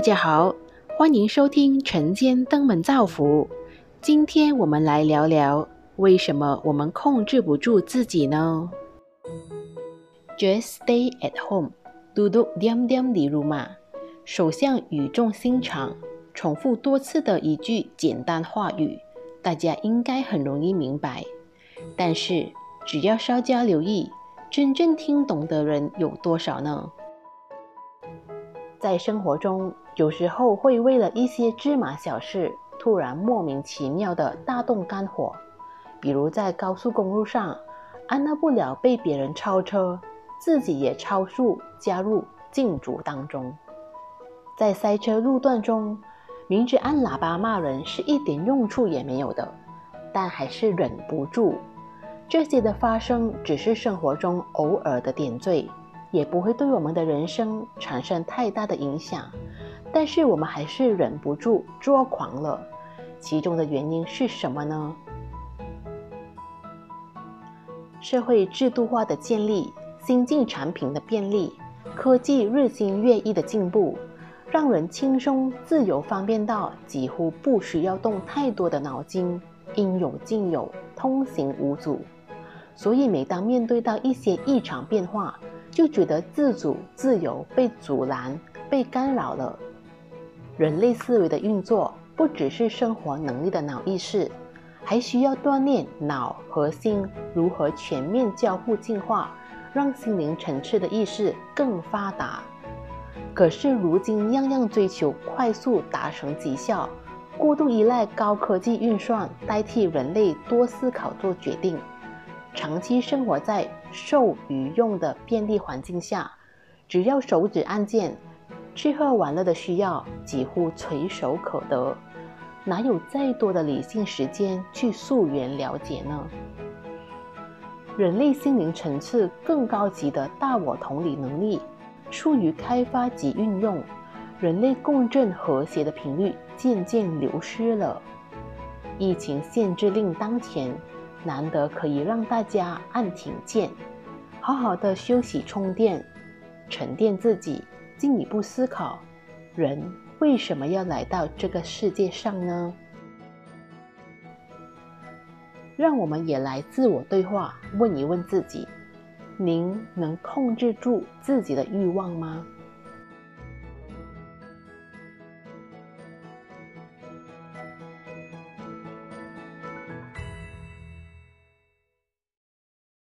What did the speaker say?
大家好，欢迎收听晨间登门造福。今天我们来聊聊，为什么我们控制不住自己呢？Just stay at home，嘟嘟点点的如嘛。首相语重心长，重复多次的一句简单话语，大家应该很容易明白。但是只要稍加留意，真正听懂的人有多少呢？在生活中，有时候会为了一些芝麻小事，突然莫名其妙的大动肝火。比如在高速公路上，按捺不了被别人超车，自己也超速加入竞逐当中。在塞车路段中，明知按喇叭骂人是一点用处也没有的，但还是忍不住。这些的发生只是生活中偶尔的点缀。也不会对我们的人生产生太大的影响，但是我们还是忍不住作狂了。其中的原因是什么呢？社会制度化的建立、新进产品的便利、科技日新月异的进步，让人轻松自由、方便到几乎不需要动太多的脑筋，应有尽有，通行无阻。所以，每当面对到一些异常变化，就觉得自主、自由被阻拦、被干扰了。人类思维的运作不只是生活能力的脑意识，还需要锻炼脑和心如何全面交互进化，让心灵层次的意识更发达。可是如今样样追求快速达成绩效，过度依赖高科技运算代替人类多思考做决定。长期生活在受与用的便利环境下，只要手指按键，吃喝玩乐的需要几乎垂手可得，哪有再多的理性时间去溯源了解呢？人类心灵层次更高级的大我同理能力，处于开发及运用，人类共振和谐的频率渐渐流失了。疫情限制令当前。难得可以让大家按停键，好好的休息充电，沉淀自己，进一步思考：人为什么要来到这个世界上呢？让我们也来自我对话，问一问自己：您能控制住自己的欲望吗？